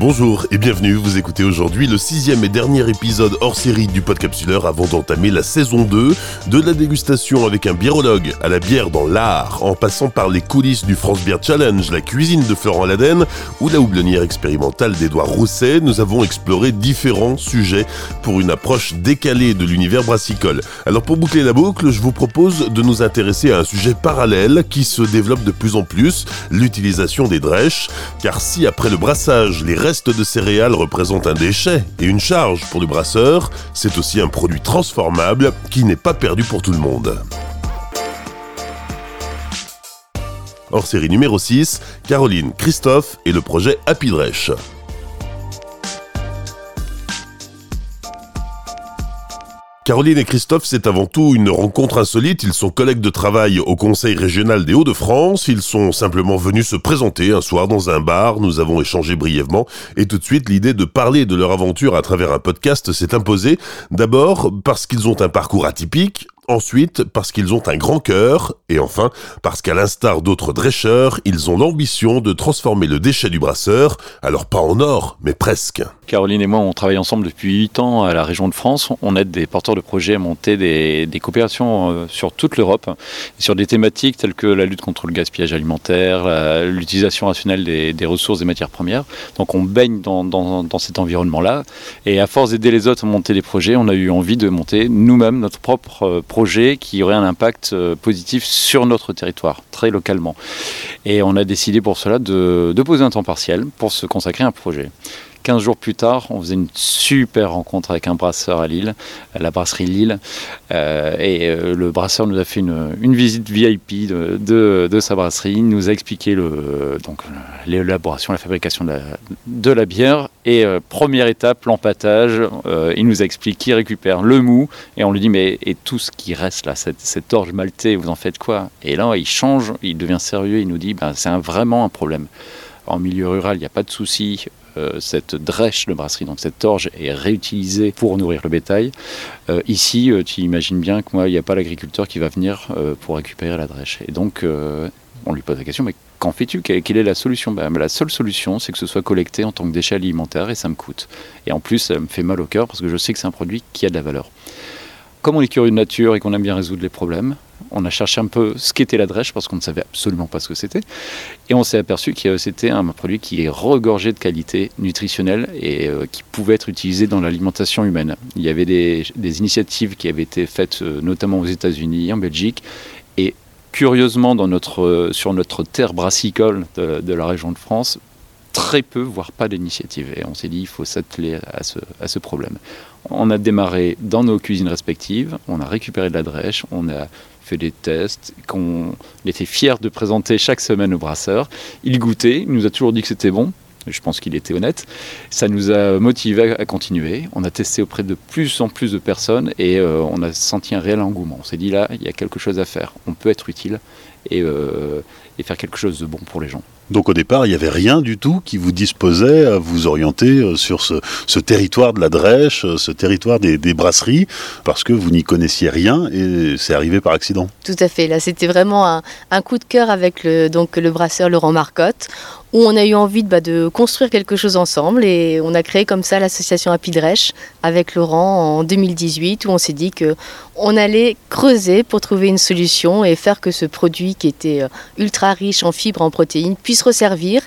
Bonjour et bienvenue, vous écoutez aujourd'hui le sixième et dernier épisode hors série du Podcapsuleur avant d'entamer la saison 2 de la dégustation avec un biérologue à la bière dans l'art, en passant par les coulisses du France Beer Challenge, la cuisine de Florent Laden ou la houblonnière expérimentale d'Edouard Rousset, nous avons exploré différents sujets pour une approche décalée de l'univers brassicole. Alors pour boucler la boucle, je vous propose de nous intéresser à un sujet parallèle qui se développe de plus en plus, l'utilisation des drèches, car si après le brassage, les reste de céréales représente un déchet et une charge pour le brasseur, c'est aussi un produit transformable qui n'est pas perdu pour tout le monde. Hors série numéro 6, Caroline, Christophe et le projet Happy Drèche. Caroline et Christophe, c'est avant tout une rencontre insolite. Ils sont collègues de travail au Conseil régional des Hauts-de-France. Ils sont simplement venus se présenter un soir dans un bar. Nous avons échangé brièvement et tout de suite l'idée de parler de leur aventure à travers un podcast s'est imposée. D'abord parce qu'ils ont un parcours atypique, Ensuite, parce qu'ils ont un grand cœur. Et enfin, parce qu'à l'instar d'autres drécheurs, ils ont l'ambition de transformer le déchet du brasseur, alors pas en or, mais presque. Caroline et moi, on travaille ensemble depuis 8 ans à la région de France. On aide des porteurs de projets à monter des, coopérations euh, sur toute l'Europe, sur des thématiques telles que la lutte contre le gaspillage alimentaire, l'utilisation rationnelle des, ressources et matières premières. Donc on baigne dans, cet environnement-là. Et à force d'aider les autres à monter des projets, on a eu envie de monter nous-mêmes notre propre projet qui aurait un impact euh, positif sur notre territoire, très localement. Et on a décidé pour cela de, de poser un temps partiel pour se consacrer à un projet. 15 jours plus tard, on faisait une super rencontre avec un brasseur à Lille, la brasserie Lille. Euh, et euh, le brasseur nous a fait une, visite VIP de, sa brasserie. Il nous a expliqué l'élaboration, la fabrication de la, bière. Et euh, première étape, l'empattage. il nous a expliqué qu'il récupère le mou. Et on lui dit, mais et tout ce qui reste là, cette, orge maltée, vous en faites quoi? Et là, il change, il devient sérieux. Il nous dit, ben, c'est vraiment un problème en milieu rural, il n'y a pas de souci. Euh, cette drèche de brasserie, donc cette orge, est réutilisée pour nourrir le bétail. Euh, ici, euh, tu imagines bien que moi, il n'y a pas l'agriculteur qui va venir pour récupérer la drèche. Et donc, on lui pose la question, mais qu'en fais-tu? Quelle est la solution? Ben, La seule solution, c'est que ce soit collecté en tant que déchet alimentaire et ça me coûte. Et en plus, ça me fait mal au cœur parce que je sais que c'est un produit qui a de la valeur. Comme on est curieux de nature et qu'on aime bien résoudre les problèmes, on a cherché un peu ce qu'était la drèche parce qu'on ne savait absolument pas ce que c'était. Et on s'est aperçu que c'était un produit qui est regorgé de qualité nutritionnelle et euh, qui pouvait être utilisé dans l'alimentation humaine. Il y avait des, initiatives qui avaient été faites euh, notamment aux États-Unis, en Belgique. Et curieusement, dans notre, euh, sur notre terre brassicole de, la région de France, très peu, voire pas d'initiatives. Et on s'est dit, il faut s'atteler à ce, à ce problème. On a démarré dans nos cuisines respectives, on a récupéré de la drèche, on a fait des tests, qu'on était fiers de présenter chaque semaine au brasseur. Il goûtait, il nous a toujours dit que c'était bon. Je pense qu'il était honnête. Ça nous a motivé à continuer. On a testé auprès de plus en plus de personnes et euh, on a senti un réel engouement. On s'est dit là, il y a quelque chose à faire. On peut être utile et, euh, et faire quelque chose de bon pour les gens. Donc au départ, il n'y avait rien du tout qui vous disposait à vous orienter euh, sur ce, territoire de la Drèche, euh, ce territoire des, brasseries, parce que vous n'y connaissiez rien et c'est arrivé par accident. Tout à fait. Là, c'était vraiment un, coup de cœur avec le, donc, le brasseur Laurent Marcotte, où on a eu envie de, bah, de construire quelque chose ensemble et on a créé comme ça l'association Happy avec Laurent en 2018, où on s'est dit que on allait creuser pour trouver une solution et faire que ce produit qui était euh, ultra riche en fibres, en protéines, puisse resservir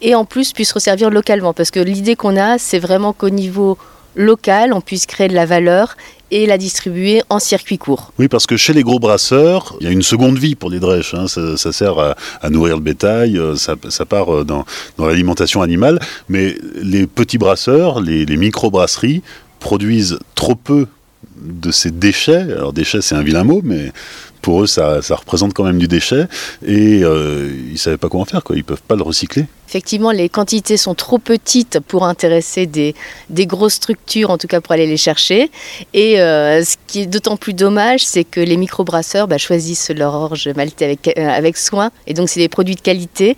et en plus puisse resservir localement. Parce que l'idée qu'on a, c'est vraiment qu'au niveau local, on puisse créer de la valeur et la distribuer en circuit court. Oui, parce que chez les gros brasseurs, il y a une seconde vie pour les drèches. Hein. Ça, sert à, nourrir le bétail, euh, ça, part euh, dans, l'alimentation animale. Mais les petits brasseurs, les, les micro-brasseries, produisent trop peu de ces déchets. Alors déchets, c'est un vilain mot, mais pour eux, ça, représente quand même du déchet et euh, ils ne savaient pas quoi en faire, quoi. ils ne peuvent pas le recycler. Effectivement, les quantités sont trop petites pour intéresser des, grosses structures, en tout cas pour aller les chercher. Et euh, ce qui est d'autant plus dommage, c'est que les microbrasseurs bah, choisissent leur orge maltée avec, euh, avec soin. Et donc, c'est des produits de qualité.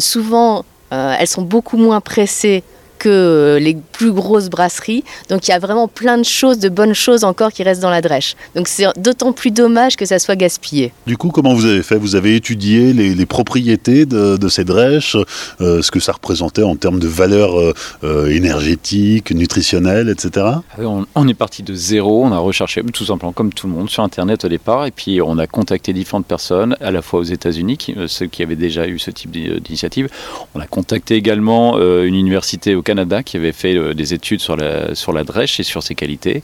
souvent, elles sont beaucoup moins pressées que les plus grosses brasseries. Donc il y a vraiment plein de choses, de bonnes choses encore qui restent dans la drèche. Donc c'est d'autant plus dommage que ça soit gaspillé. Du coup, comment vous avez fait? Vous avez étudié les, propriétés de, ces drèches, euh, ce que ça représentait en termes de valeur euh, euh, énergétique, nutritionnelle, etc. On, on, est parti de zéro, on a recherché tout simplement comme tout le monde sur Internet au départ, et puis on a contacté différentes personnes, à la fois aux États-Unis, ceux qui avaient déjà eu ce type d'initiative. On a contacté également une université au Canada qui avait fait euh, des études sur la, sur drèche et sur ses qualités.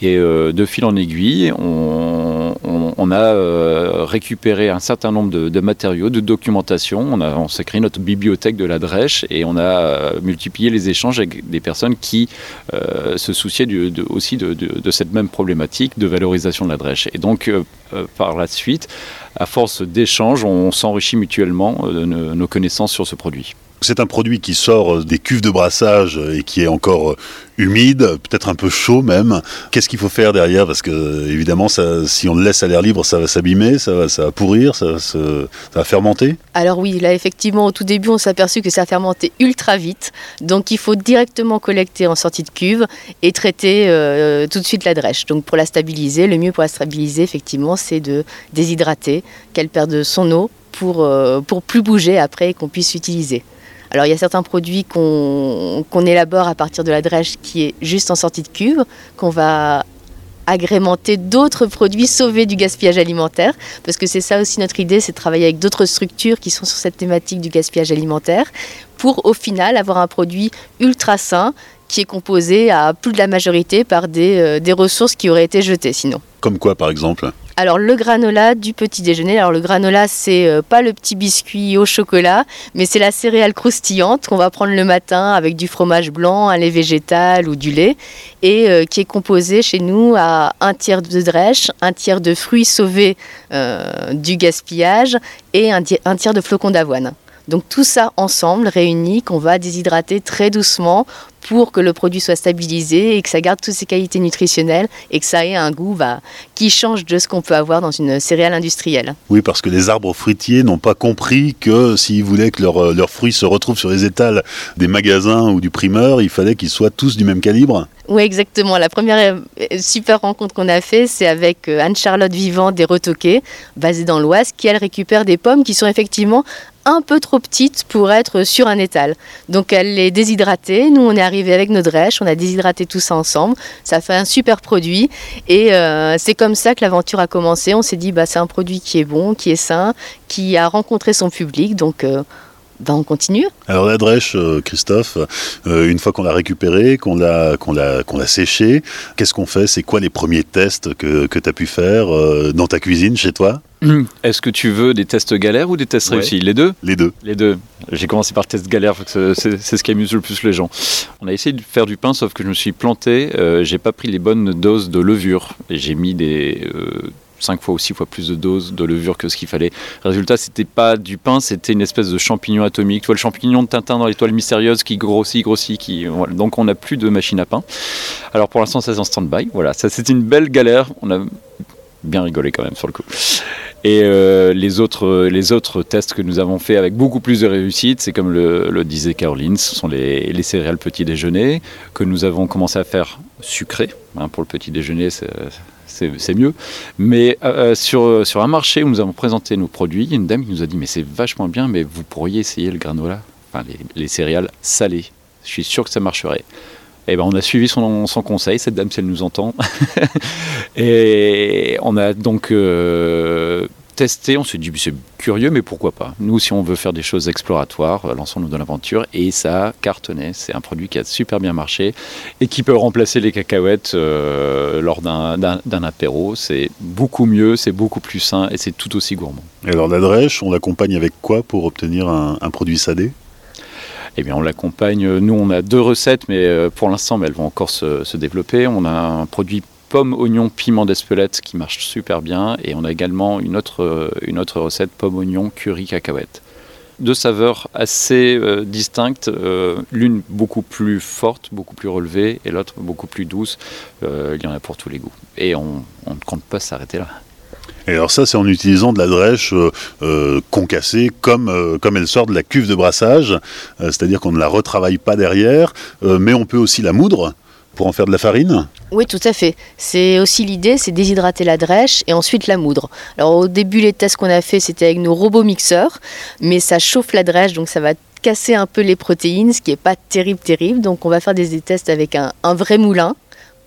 Et euh, de fil en aiguille, on, a euh, récupéré un certain nombre de, matériaux, de documentation. On, a, on s'est créé notre bibliothèque de la drèche et on a multiplié les échanges avec des personnes qui se souciaient aussi de, de, cette même problématique de valorisation de la drèche. Et donc, par la suite, à force d'échanges, on s'enrichit mutuellement de nos connaissances sur ce produit. C'est un produit qui sort des cuves de brassage et qui est encore humide, peut-être un peu chaud même. Qu'est-ce qu'il faut faire derrière? Parce que évidemment, si on le laisse à l'air libre, ça va s'abîmer, ça va, pourrir, ça va, fermenter. Alors oui, là effectivement, au tout début, on s'est aperçu que ça fermentait ultra vite. Donc il faut directement collecter en sortie de cuve et traiter euh, tout de suite la drèche. Donc pour la stabiliser, le mieux pour la stabiliser, effectivement, c'est de déshydrater, qu'elle perde son eau pour, euh, pour plus bouger après et qu'on puisse l'utiliser. Alors il y a certains produits qu'on élabore à partir de la drèche qui est juste en sortie de cuve, qu'on va agrémenter d'autres produits sauvés du gaspillage alimentaire, parce que c'est ça aussi notre idée, c'est de travailler avec d'autres structures qui sont sur cette thématique du gaspillage alimentaire, pour au final avoir un produit ultra sain qui est composé à plus de la majorité par des, euh, des ressources qui auraient été jetées sinon. Comme quoi par exemple alors le granola du petit déjeuner. Alors le granola c'est euh, pas le petit biscuit au chocolat, mais c'est la céréale croustillante qu'on va prendre le matin avec du fromage blanc, un lait végétal ou du lait, et euh, qui est composé chez nous à un tiers de drèche, un tiers de fruits sauvés euh, du gaspillage et un tiers de flocons d'avoine. Donc tout ça ensemble, réuni, qu'on va déshydrater très doucement pour que le produit soit stabilisé et que ça garde toutes ses qualités nutritionnelles et que ça ait un goût bah, qui change de ce qu'on peut avoir dans une céréale industrielle. Oui, parce que les arbres fruitiers n'ont pas compris que s'ils voulaient que euh, leurs fruits se retrouvent sur les étals des magasins ou du primeur, il fallait qu'ils soient tous du même calibre. Oui, exactement. La première euh, super rencontre qu'on a fait, c'est avec euh, Anne-Charlotte Vivant des Retoquets, basée dans l'Oise, qui elle récupère des pommes qui sont effectivement un peu trop petites pour être sur un étal. Donc elle les déshydratée. Nous, on est arrivé avec nos drèches, on a déshydraté tout ça ensemble. Ça fait un super produit. Et euh, c'est comme ça que l'aventure a commencé. On s'est dit, bah, c'est un produit qui est bon, qui est sain, qui a rencontré son public. Donc euh, on continue. Alors la drèche, euh, Christophe, une fois qu'on l'a récupérée, qu'on l'a, qu'on l'a, qu'on l'a séchée, qu'est-ce qu'on fait? C'est quoi les premiers tests que, que tu as pu faire dans ta cuisine, chez toi? Est-ce que tu veux des tests galères ou des tests réussis? Les deux? Les deux. Les deux. J'ai commencé par le test galère, c'est ce qui amuse le plus les gens. On a essayé de faire du pain, sauf que je me suis planté. Euh, j'ai pas pris les bonnes doses de levure. J'ai mis des. Euh, 5 fois ou 6 fois plus de doses de levure que ce qu'il fallait. Résultat, c'était pas du pain, c'était une espèce de champignon atomique. Tu vois le champignon de Tintin dans l'étoile mystérieuse qui grossit, grossit, qui donc on n'a plus de machine à pain. Alors pour l'instant, c'est en stand-by. Voilà, ça c'était une belle galère. On a bien rigolé quand même sur le coup. Et euh, les, autres, les autres tests que nous avons fait avec beaucoup plus de réussite, c'est comme le, disait Caroline, ce sont les, les, céréales petit déjeuner que nous avons commencé à faire sucré. Hein, pour le petit déjeuner, c'est mieux. Mais euh, sur, sur un marché où nous avons présenté nos produits, une dame qui nous a dit Mais c'est vachement bien, mais vous pourriez essayer le granola, enfin les, les céréales salées. Je suis sûr que ça marcherait. Eh ben, on a suivi son, son, conseil, cette dame, si elle nous entend. et on a donc euh, testé, on s'est dit, c'est curieux, mais pourquoi pas Nous, si on veut faire des choses exploratoires, euh, lançons-nous dans l'aventure. Et ça a cartonné. C'est un produit qui a super bien marché et qui peut remplacer les cacahuètes euh, lors d'un apéro. C'est beaucoup mieux, c'est beaucoup plus sain et c'est tout aussi gourmand. Et alors la drèche, on l'accompagne avec quoi pour obtenir un, un produit salé? Eh bien, on l'accompagne. Nous, on a deux recettes, mais euh, pour l'instant, elles vont encore se, développer. On a un produit pomme, oignon, piment d'Espelette qui marche super bien. Et on a également une autre, euh, une autre recette, pomme, oignon, curry, cacahuète. Deux saveurs assez euh, distinctes, l'une beaucoup plus forte, beaucoup plus relevée, et l'autre beaucoup plus douce. il y en a pour tous les goûts. Et on, ne compte pas s'arrêter là. Et alors ça, c'est en utilisant de la drèche euh, euh, concassée comme, euh, comme elle sort de la cuve de brassage, c'est-à-dire qu'on ne la retravaille pas derrière, mais on peut aussi la moudre pour en faire de la farine Oui, tout à fait. C'est aussi l'idée, c'est déshydrater la drèche et ensuite la moudre. Alors au début, les tests qu'on a fait, c'était avec nos robots mixeurs, mais ça chauffe la drèche, donc ça va casser un peu les protéines, ce qui n'est pas terrible, terrible. Donc on va faire des tests avec un, un vrai moulin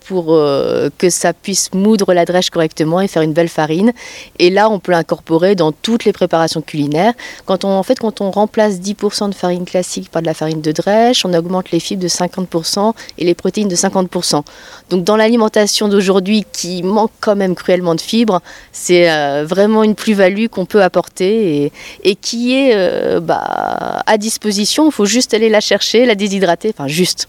pour euh, que ça puisse moudre la drèche correctement et faire une belle farine. Et là, on peut l'incorporer dans toutes les préparations culinaires. Quand on, en fait, quand on remplace 10% de farine classique par de la farine de drèche, on augmente les fibres de 50% et les protéines de 50%. Donc dans l'alimentation d'aujourd'hui qui manque quand même cruellement de fibres, c'est euh, vraiment une plus-value qu'on peut apporter et, qui est euh, bah, à disposition. Il faut juste aller la chercher, la déshydrater, enfin juste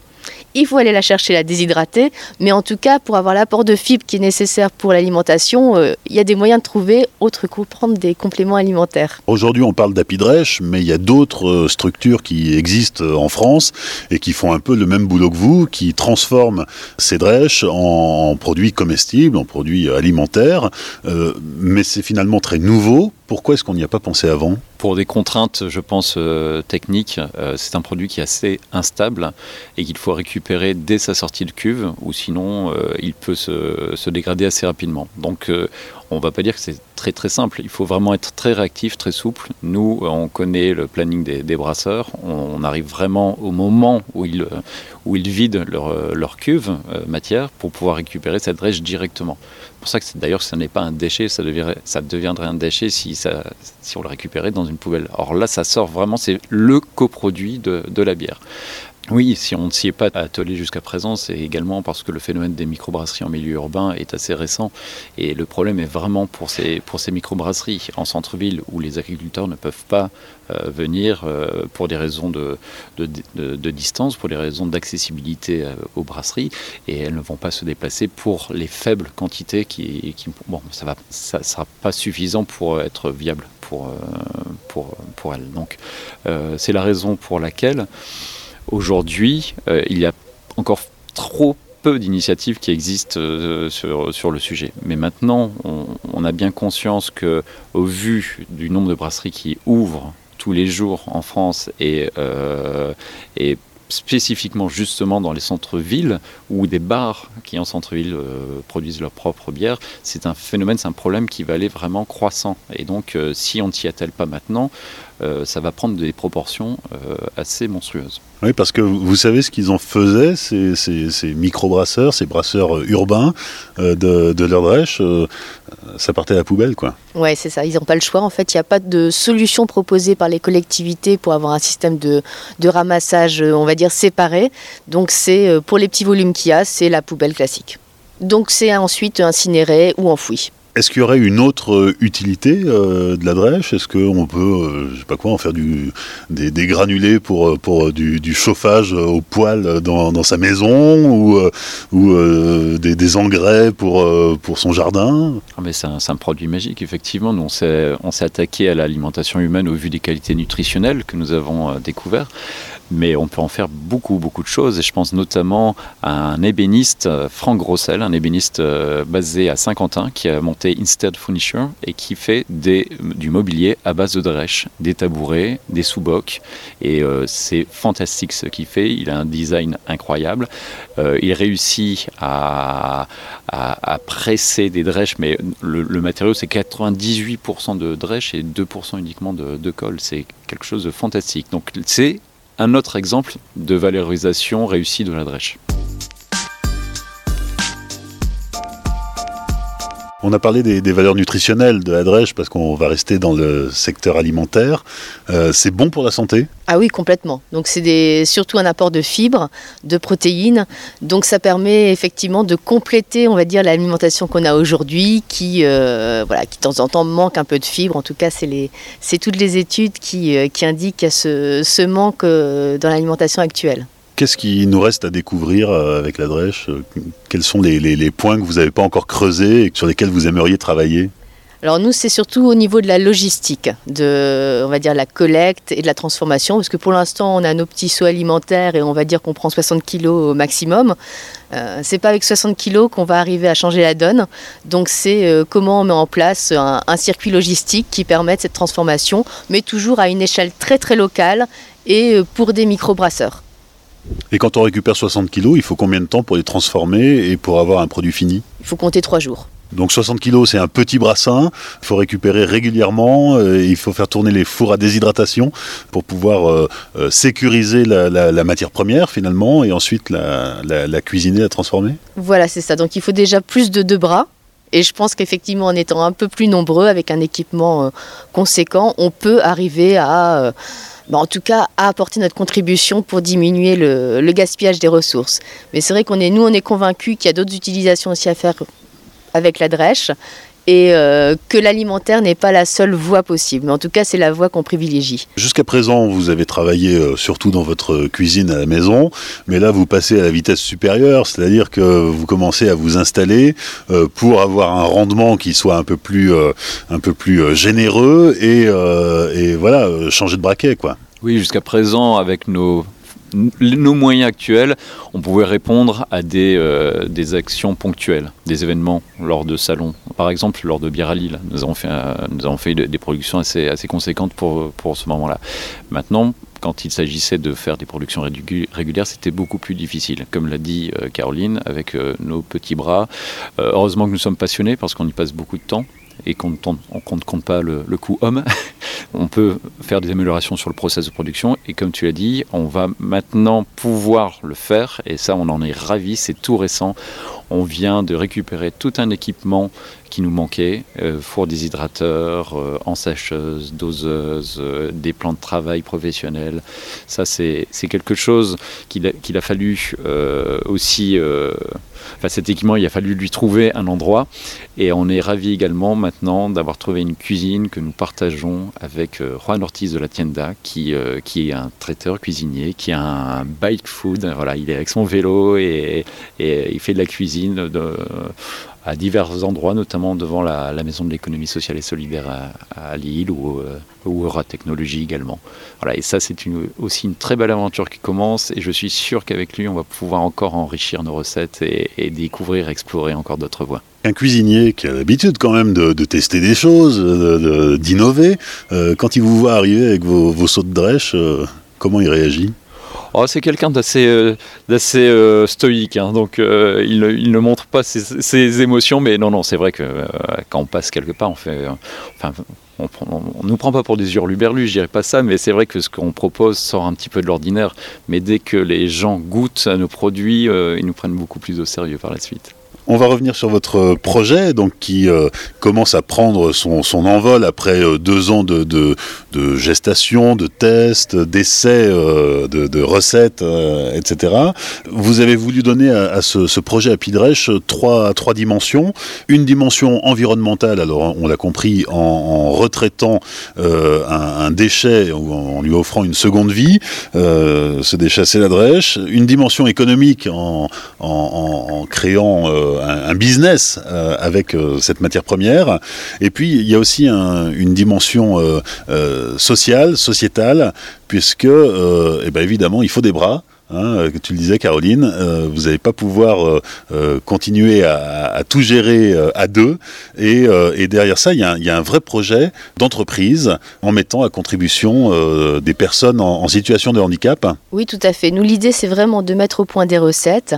il faut aller la chercher, la déshydrater, mais en tout cas, pour avoir l'apport de fibres qui est nécessaire pour l'alimentation, euh, il y a des moyens de trouver autre que prendre des compléments alimentaires. Aujourd'hui, on parle d'apidrèche, mais il y a d'autres euh, structures qui existent euh, en France et qui font un peu le même boulot que vous, qui transforment ces drèches en produits comestibles, en produits alimentaires, mais c'est finalement très nouveau. Pourquoi est-ce qu'on n'y a pas pensé avant Pour des contraintes, je pense, techniques, c'est un produit qui est assez instable et qu'il faut récupérer dès sa sortie de cuve, ou sinon euh, il peut se, dégrader assez rapidement. Donc euh, on va pas dire que c'est très très simple, il faut vraiment être très réactif, très souple. Nous, on connaît le planning des, brasseurs, on, arrive vraiment au moment où ils, où ils vident leur, leur cuve euh, matière pour pouvoir récupérer cette drèche directement. C'est pour ça que d'ailleurs ce n'est pas un déchet, ça, deviendrait, ça deviendrait un déchet si, ça, si on le récupérait dans une poubelle. Or là, ça sort vraiment, c'est le coproduit de, de la bière. Oui, si on ne s'y est pas attelé jusqu'à présent, c'est également parce que le phénomène des microbrasseries en milieu urbain est assez récent. Et le problème est vraiment pour ces, pour ces microbrasseries en centre-ville où les agriculteurs ne peuvent pas euh, venir euh, pour des raisons de, de, distance, pour des raisons d'accessibilité euh, aux brasseries. Et elles ne vont pas se déplacer pour les faibles quantités qui, qui bon, ça ne ça sera pas suffisant pour être viable pour, pour, pour elles. Donc c'est la raison pour laquelle Aujourd'hui, euh, il y a encore trop peu d'initiatives qui existent euh, sur, le sujet. Mais maintenant, on, a bien conscience que, au vu du nombre de brasseries qui ouvrent tous les jours en France et, euh, spécifiquement justement dans les centres-villes où des bars qui en centre-ville produisent leur propre bière, c'est un phénomène, c'est un problème qui va aller vraiment croissant. Et donc, si on ne s'y attelle pas maintenant, ça va prendre des proportions assez monstrueuses. Oui, parce que vous savez ce qu'ils en faisaient, ces, ces, micro-brasseurs, ces brasseurs euh, urbains euh, de, de euh, ça partait à la poubelle, quoi. Oui, c'est ça, ils n'ont pas le choix. En fait, il n'y a pas de solution proposée par les collectivités pour avoir un système de, de ramassage, on va dire, séparé. Donc, c'est pour les petits volumes qu'il y a, c'est la poubelle classique. Donc, c'est ensuite incinéré ou enfoui. Est-ce qu'il y aurait une autre euh, utilité euh, de la drèche? Est-ce qu'on peut, euh, je sais pas quoi, en faire des, granulés pour, pour du, chauffage au poêle dans, sa maison ou, des, engrais pour, son jardin? Ah, mais c'est, un, produit magique, effectivement. Nous, on s'est, on s'est attaqué à l'alimentation humaine au vu des qualités nutritionnelles que nous avons découvertes mais on peut en faire beaucoup, beaucoup de choses. Et je pense notamment à un ébéniste, euh, Franck Grossel, un ébéniste euh, basé à Saint-Quentin, qui a monté Instead Furniture et qui fait du mobilier à base de drèche, des tabourets, des sous-bocs. Et euh, c'est fantastique ce qu'il fait. Il a un design incroyable. il réussit à, à, presser des drèches, mais le, matériau c'est 98% de drèche et 2% uniquement de, de colle. C'est quelque chose de fantastique. Donc c'est un autre exemple de valorisation réussie de la drèche. On a parlé des, valeurs nutritionnelles de la drèche parce qu'on va rester dans le secteur alimentaire. Euh, c'est bon pour la santé? Ah oui, complètement. Donc c'est surtout un apport de fibres, de protéines. Donc ça permet effectivement de compléter, on va dire, l'alimentation qu'on a aujourd'hui, qui, euh, voilà, qui de temps en temps manque un peu de fibres. En tout cas, c'est toutes les études qui, euh, qui indiquent ce, ce manque dans l'alimentation actuelle. Qu'est-ce qui nous reste à découvrir euh, avec la Drèche Quels sont les, points que vous n'avez pas encore creusés et sur lesquels vous aimeriez travailler? Alors nous, c'est surtout au niveau de la logistique, de, on va dire, la collecte et de la transformation, parce que pour l'instant, on a nos petits seaux alimentaires et on va dire qu'on prend 60 kilos au maximum. Euh, c'est pas avec 60 kilos qu'on va arriver à changer la donne. Donc c'est euh, comment on met en place un, un circuit logistique qui permette cette transformation, mais toujours à une échelle très très locale et euh, pour des micro-brasseurs. Et quand on récupère 60 kilos, il faut combien de temps pour les transformer et pour avoir un produit fini? Il faut compter trois jours. Donc 60 kilos, c'est un petit brassin. Il faut récupérer régulièrement. euh, il faut faire tourner les fours à déshydratation pour pouvoir euh, euh, sécuriser la, la- la matière première finalement et ensuite la, la- cuisiner, la transformer. Voilà, c'est ça. Donc il faut déjà plus de deux bras. Et je pense qu'effectivement, en étant un peu plus nombreux, avec un équipement conséquent, on peut arriver à, bah, en tout cas, à apporter notre contribution pour diminuer le, gaspillage des ressources. Mais c'est vrai qu'on nous, on est convaincus qu'il y a d'autres utilisations aussi à faire avec la drèche et euh, que l'alimentaire n'est pas la seule voie possible. Mais en tout cas, c'est la voie qu'on privilégie. Jusqu'à présent, vous avez travaillé euh, surtout dans votre cuisine à la maison, mais là, vous passez à la vitesse supérieure, c'est-à-dire que vous commencez à vous installer euh, pour avoir un rendement qui soit un peu plus, un peu plus généreux et, et voilà, changer de braquet, quoi. Oui, jusqu'à présent, avec nos, nos moyens actuels, on pouvait répondre à des, euh, des actions ponctuelles, des événements lors de salons. Par exemple, lors de Bière nous avons fait, des productions assez, conséquentes pour, ce moment-là. Maintenant, quand il s'agissait de faire des productions régu- régulières, c'était beaucoup plus difficile. Comme l'a dit euh, Caroline, avec euh, nos petits bras. Heureusement que nous sommes passionnés parce qu'on y passe beaucoup de temps et qu'on ne tente- qu'on ne compte pas le, le coût homme. on peut faire des améliorations sur le process de production et comme tu l'as dit, on va maintenant pouvoir le faire et ça on en est ravi, c'est tout récent. On vient de récupérer tout un équipement qui nous manquait, euh, four déshydrateur, euh, euh, des plans de travail professionnels. Ça c'est quelque chose qu'il a, qu'il a fallu euh, aussi... euh, Enfin, cet équipement, il a fallu lui trouver un endroit. Et on est ravi également maintenant d'avoir trouvé une cuisine que nous partageons avec euh, Juan Ortiz de la Tienda, qui, euh, qui est un traiteur cuisinier, qui a un bike food. Voilà, il est avec son vélo et, et il fait de la cuisine à divers endroits, notamment devant la, maison de l'économie sociale et solidaire à, Lille ou, euh, ou Eura Technologie également. Voilà, et ça, c'est aussi une très belle aventure qui commence. Et je suis sûr qu'avec lui, on va pouvoir encore enrichir nos recettes et, et découvrir, explorer encore d'autres voies. Un cuisinier qui a l'habitude quand même de, tester des choses, de- d'innover, euh, quand il vous voit arriver avec vos, vos sauts de drèche, euh, comment il réagit? Oh, c'est quelqu'un d'assez euh, euh, stoïque, hein, donc euh, il, ne- montre pas ses, émotions, mais non, non, c'est vrai que euh, quand on passe quelque part, on fait. euh, on ne nous prend pas pour des hurluberlus, je dirais pas ça, mais c'est vrai que ce qu'on propose sort un petit peu de l'ordinaire. Mais dès que les gens goûtent à nos produits, euh, ils nous prennent beaucoup plus au sérieux par la suite. On va revenir sur votre projet, donc qui euh, commence à prendre son, envol après euh, deux ans de, gestation, de tests, d'essais, euh, de, recettes, euh, etc. Vous avez voulu donner à, ce, projet à Pidrèche trois, trois dimensions. Une dimension environnementale, alors on l'a compris, en, retraitant euh, un, déchet ou en, lui offrant une seconde vie. Euh, ce déchet, c'est la drèche. Une dimension économique en, en, créant euh, un, business euh, avec euh, cette matière première. Et puis, il y a aussi un- une dimension euh, sociale, sociétale, puisque, eh ben, évidemment, il faut des bras. Hein, tu le disais, Caroline, vous n'allez pas pouvoir continuer à, tout gérer à deux. Et, derrière ça, il y, a un- vrai projet d'entreprise en mettant à contribution des personnes en situation de handicap. Oui, tout à fait. Nous, l'idée, c'est vraiment de mettre au point des recettes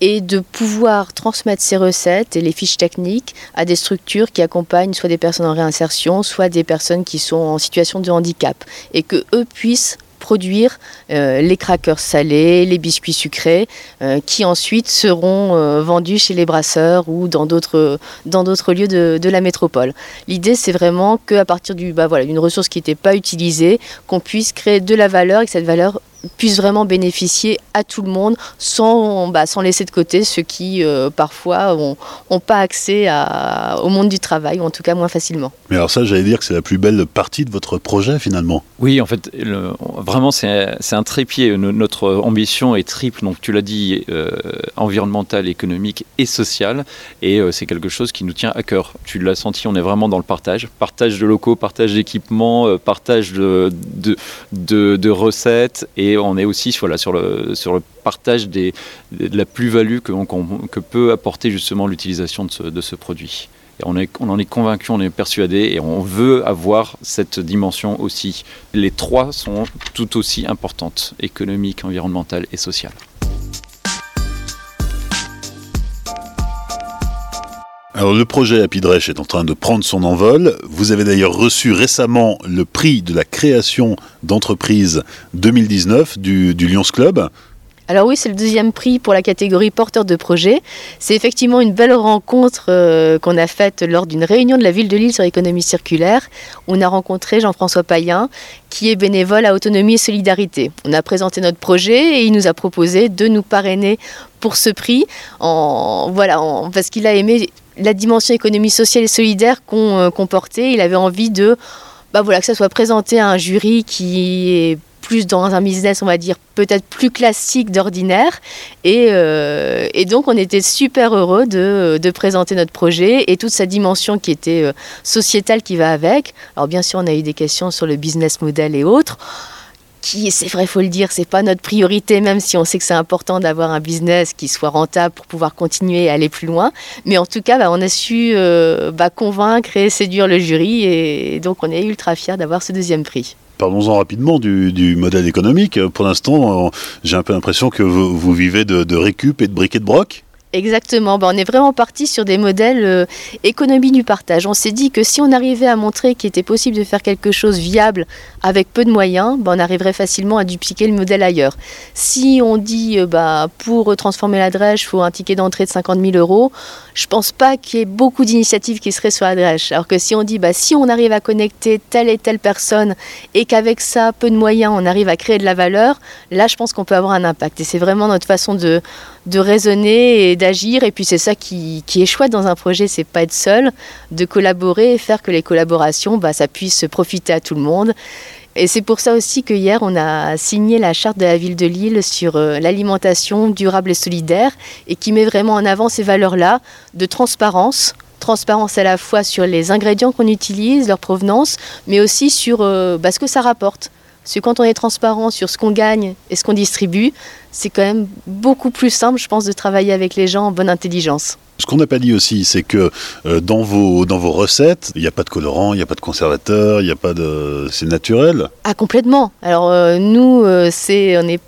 et de pouvoir transmettre ces recettes et les fiches techniques à des structures qui accompagnent soit des personnes en réinsertion, soit des personnes qui sont en situation de handicap, et que eux puissent produire euh, les crackers salés, les biscuits sucrés, euh, qui ensuite seront euh, vendus chez les brasseurs ou dans d'autres lieux de, la métropole. L'idée, c'est vraiment qu'à partir du bah d'une ressource qui n'était pas utilisée, qu'on puisse créer de la valeur et que cette valeur puisse vraiment bénéficier à tout le monde sans, bah, sans laisser de côté ceux qui euh, parfois n'ont pas accès à, au monde du travail, ou en tout cas moins facilement. Mais alors ça, j'allais dire que c'est la plus belle partie de votre projet finalement. Oui, en fait, vraiment c'est un trépied. Notre ambition est triple, donc tu l'as dit, euh, environnementale, économique et sociale, et euh, c'est quelque chose qui nous tient à cœur. Tu l'as senti, on est vraiment dans le partage, partage de locaux, partage d'équipements, partage de, de, de, de recettes et on est aussi sur, le, partage de la plus-value que, que, peut apporter justement l'utilisation de ce, produit. On, on en est convaincu, on est persuadé et on veut avoir cette dimension aussi. Les trois sont tout aussi importantes, économique, environnementale et sociale. Alors le projet Apidresh est en train de prendre son envol. Vous avez d'ailleurs reçu récemment le prix de la création d'entreprise 2019 du, Lions Club. Alors oui, c'est le deuxième prix pour la catégorie porteur de projet. C'est effectivement une belle rencontre euh, qu'on a faite lors d'une réunion de la ville de Lille sur l'économie circulaire. On a rencontré Jean-François Payen, qui est bénévole à Autonomie et Solidarité. On a présenté notre projet et il nous a proposé de nous parrainer pour ce prix, en, voilà, parce qu'il a aimé la dimension économie sociale et solidaire qu'on euh, portait. Il avait envie de bah voilà, que ça soit présenté à un jury qui est plus dans un business, on va dire, peut-être plus classique d'ordinaire. Et, euh, donc, on était super heureux de, de, présenter notre projet et toute sa dimension qui était euh, sociétale qui va avec. Alors, bien sûr, on a eu des questions sur le business model et autres c'est vrai, faut le dire, c'est pas notre priorité, même si on sait que c'est important d'avoir un business qui soit rentable pour pouvoir continuer à aller plus loin. Mais en tout cas, bah, on a su euh, bah, convaincre et séduire le jury, et donc on est ultra fiers d'avoir ce deuxième prix. Parlons-en rapidement du, modèle économique. Pour l'instant, j'ai un peu l'impression que vous, vivez de, de récup et de briquet de broc. Exactement, ben, on est vraiment parti sur des modèles euh, économie du partage. On s'est dit que si on arrivait à montrer qu'il était possible de faire quelque chose viable avec peu de moyens, ben, on arriverait facilement à dupliquer le modèle ailleurs. Si on dit bah, pour transformer la drèche, il faut un ticket d'entrée de 50 000 euros, je pense pas qu'il y ait beaucoup d'initiatives qui seraient sur la drèche. Alors que si on dit si on arrive à connecter telle et telle personne et qu'avec ça, peu de moyens, on arrive à créer de la valeur, là je pense qu'on peut avoir un impact. Et c'est vraiment notre façon de, de raisonner et d'agir. Et puis c'est ça qui, est chouette dans un projet, c'est pas être seul, de collaborer et faire que les collaborations, bah, ça puisse profiter à tout le monde. Et c'est pour ça aussi que hier, on a signé la charte de la ville de Lille sur euh, l'alimentation durable et solidaire et qui met vraiment en avant ces valeurs-là de transparence. Transparence à la fois sur les ingrédients qu'on utilise, leur provenance, mais aussi sur euh, bah, ce que ça rapporte. Parce que quand on est transparent sur ce qu'on gagne et ce qu'on distribue, c'est quand même beaucoup plus simple, je pense, de travailler avec les gens en bonne intelligence. Ce qu'on n'a pas dit aussi, c'est que euh, dans, vos, dans vos recettes, il n'y a pas de colorant, il n'y a pas de conservateur, il n'y a pas de... C'est naturel Ah, complètement. Alors, euh, nous, euh, c'est, on est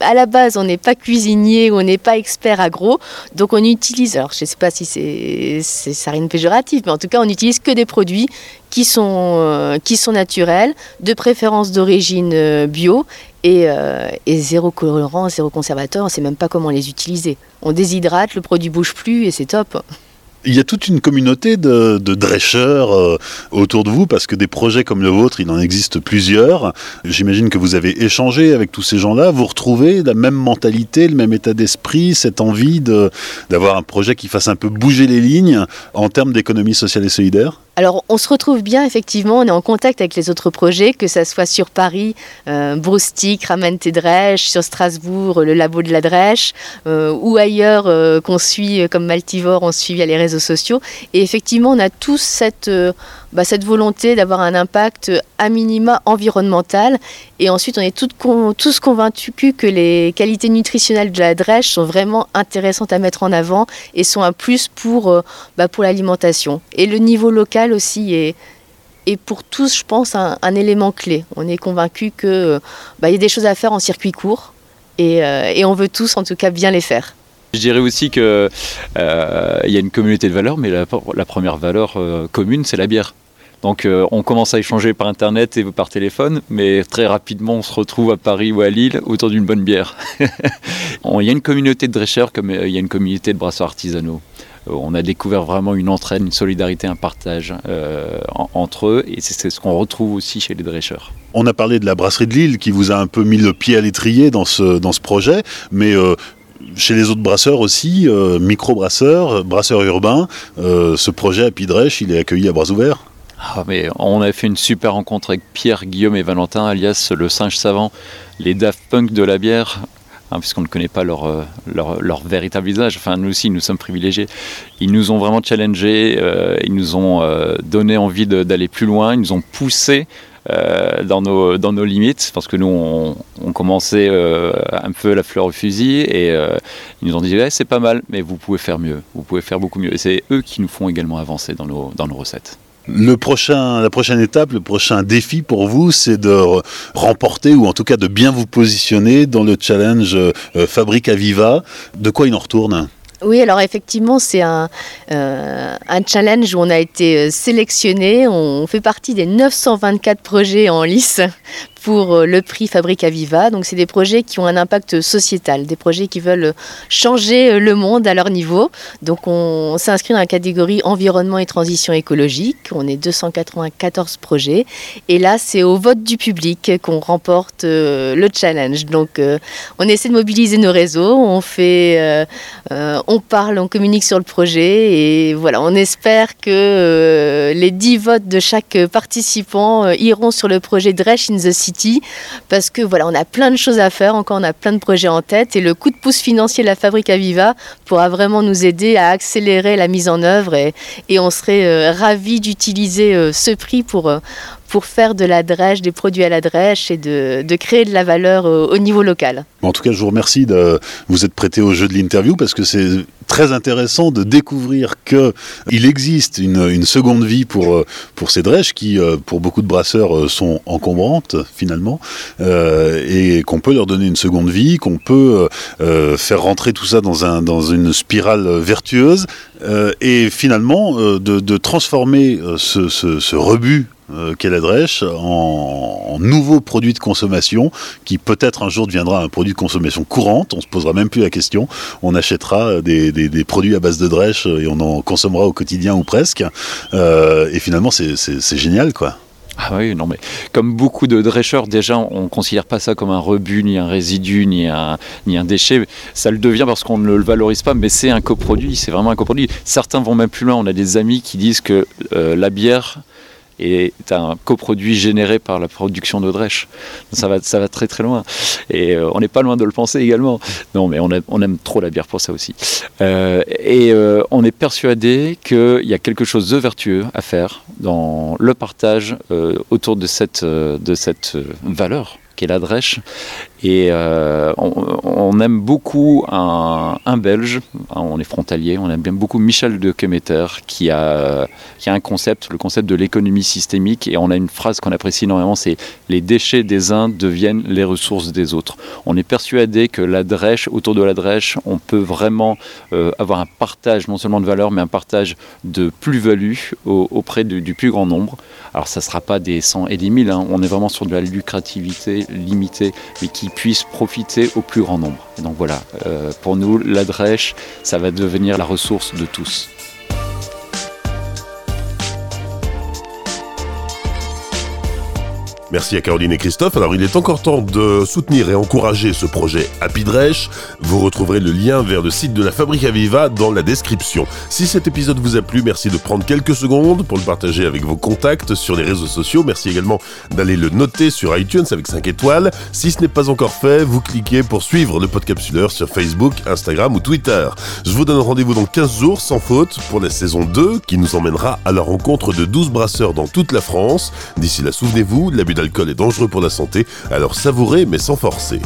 à la base, on n'est pas cuisinier, on n'est pas expert agro, donc on utilise, alors je ne sais pas si c'est, ça rien de péjoratif, mais en tout cas, on n'utilise que des produits qui sont, euh, qui sont naturels, de préférence d'origine euh, bio, et, euh, et, zéro colorant, zéro conservateur, on ne sait même pas comment les utiliser. On déshydrate, le produit bouge plus et c'est top. Il y a toute une communauté de, de euh, autour de vous parce que des projets comme le vôtre, il en existe plusieurs. J'imagine que vous avez échangé avec tous ces gens-là. Vous retrouvez la même mentalité, le même état d'esprit, cette envie d'avoir un projet qui fasse un peu bouger les lignes en termes d'économie sociale et solidaire? Alors, on se retrouve bien, effectivement, on est en contact avec les autres projets, que ce soit sur Paris, euh, Broustic, Ramène tes sur Strasbourg, le labo de la drèche, euh, ou ailleurs euh, qu'on suit, comme Maltivore, on suit via les réseaux sociaux. Et effectivement, on a tous cette, bah, volonté d'avoir un impact à minima environnemental. Et ensuite, on est tous convaincus que les qualités nutritionnelles de la drèche sont vraiment intéressantes à mettre en avant et sont un plus pour, bah, pour l'alimentation. Et le niveau local, aussi est, pour tous, je pense, un, élément clé. On est convaincu que bah, y a des choses à faire en circuit court euh, et, on veut tous, en tout cas, bien les faire. Je dirais aussi qu'il euh, y a une communauté de valeurs, mais la, première valeur euh, commune, c'est la bière. Donc on commence à échanger par internet et par téléphone, mais très rapidement on se retrouve à Paris ou à Lille autour d'une bonne bière. il y a une communauté de dresseurs comme il y a une communauté de brasseurs artisanaux. On a découvert vraiment une entraide, une solidarité, un partage entre eux, et c'est ce qu'on retrouve aussi chez les drêcheurs. On a parlé de la brasserie de Lille qui vous a un peu mis le pied à l'étrier dans ce, dans ce projet, mais chez les autres brasseurs aussi, euh, micro-brasseurs, brasseurs urbains, euh, ce projet à Pidrèche, il est accueilli à bras ouverts ah, mais on a fait une super rencontre avec Pierre, Guillaume et Valentin, alias le singe savant, les Daft Punk de la bière, hein, puisqu'on ne connaît pas leur, euh, leur, leur, véritable visage. Enfin, nous aussi, nous sommes privilégiés. Ils nous ont vraiment challengés, ils nous ont donné envie d'aller plus loin, ils nous ont poussé euh, dans, nos, dans nos limites, parce que nous, on, on commençait euh, un peu la fleur au fusil, et euh, ils nous ont dit, c'est pas mal, mais vous pouvez faire mieux, vous pouvez faire beaucoup mieux. Et c'est eux qui nous font également avancer dans nos, dans nos recettes. La prochaine étape, le prochain défi pour vous, c'est de remporter ou en tout cas de bien vous positionner dans le challenge Fabrique à Viva. De quoi il en retourne? Oui, alors effectivement, c'est un, euh, un, challenge où on a été euh, sélectionné. On fait partie des 924 projets en lice pour euh, le prix Fabrique Aviva. Donc c'est des projets qui ont un impact sociétal, des projets qui veulent changer euh, le monde à leur niveau. Donc on, s'inscrit dans la catégorie environnement et transition écologique. On est 294 projets et là c'est au vote du public qu'on remporte euh, le challenge. Donc on essaie de mobiliser nos réseaux, on fait, on parle, on communique sur le projet et voilà, on espère que les 10 votes de chaque participant iront sur le projet Dresh in the City parce que voilà, on a plein de choses à faire, encore on a plein de projets en tête et le coup de pouce financier de la Fabrique Aviva pourra vraiment nous aider à accélérer la mise en œuvre et, on serait euh, ravis d'utiliser euh, ce prix pour, euh, pour faire de la drèche, des produits à la drèche et de, créer de la valeur au, niveau local. En tout cas, je vous remercie de vous être prêté au jeu de l'interview parce que c'est très intéressant de découvrir qu'il existe une, seconde vie pour, euh, pour ces drèches qui, euh, pour beaucoup de brasseurs, euh, sont encombrantes finalement euh, et qu'on peut leur donner une seconde vie, qu'on peut euh, faire rentrer tout ça dans, un, dans une spirale vertueuse euh, et finalement de, transformer ce rebut euh, drèche en, en, nouveau produit de consommation qui peut-être un jour deviendra un produit de consommation courante. On se posera même plus la question. On achètera des, produits à base de drèche et on en consommera au quotidien ou presque. Euh, et finalement, c'est génial, quoi. Ah oui, non, mais comme beaucoup de drêcheurs, déjà, on ne considère pas ça comme un rebut, ni un résidu, ni un, ni un déchet. Ça le devient parce qu'on ne le valorise pas, mais c'est un coproduit, c'est vraiment un coproduit. Certains vont même plus loin. On a des amis qui disent que euh, la bière est un coproduit généré par la production de Dresch. Ça va, ça va très très loin. Et euh, on n'est pas loin de le penser également. Non, mais on, aime trop la bière pour ça aussi. Euh, et euh, on est persuadé qu'il y a quelque chose de vertueux à faire dans le partage autour de cette, de cette valeur qu'est la Drèche. Et euh, on, aime beaucoup un, Belge, hein, on est frontalier, on aime bien beaucoup Michel de Kemeter qui a, qui a un concept, le concept de l'économie systémique. Et on a une phrase qu'on apprécie énormément, c'est les déchets des uns deviennent les ressources des autres. On est persuadé que la Drèche, autour de la Drèche, on peut vraiment euh, avoir un partage non seulement de valeur, mais un partage de plus-value auprès du, du, plus grand nombre. Alors ça ne sera pas des 100 et des 1000, hein, on est vraiment sur de la lucrativité limitée, mais qui puisse profiter au plus grand nombre. Donc voilà, euh, pour nous, la drèche, ça va devenir la ressource de tous. Merci à Caroline et Christophe. Alors il est encore temps de soutenir et encourager ce projet Happy Dresch. Vous retrouverez le lien vers le site de la Fabrique Aviva dans la description. Si cet épisode vous a plu, merci de prendre quelques secondes pour le partager avec vos contacts sur les réseaux sociaux. Merci également d'aller le noter sur iTunes avec 5 étoiles. Si ce n'est pas encore fait, vous cliquez pour suivre le podcapsuleur sur Facebook, Instagram ou Twitter. Je vous donne rendez-vous dans 15 jours sans faute pour la saison 2 qui nous emmènera à la rencontre de 12 brasseurs dans toute la France. D'ici là, souvenez-vous, l'abus l'alcool est dangereux pour la santé, alors savourez mais sans forcer.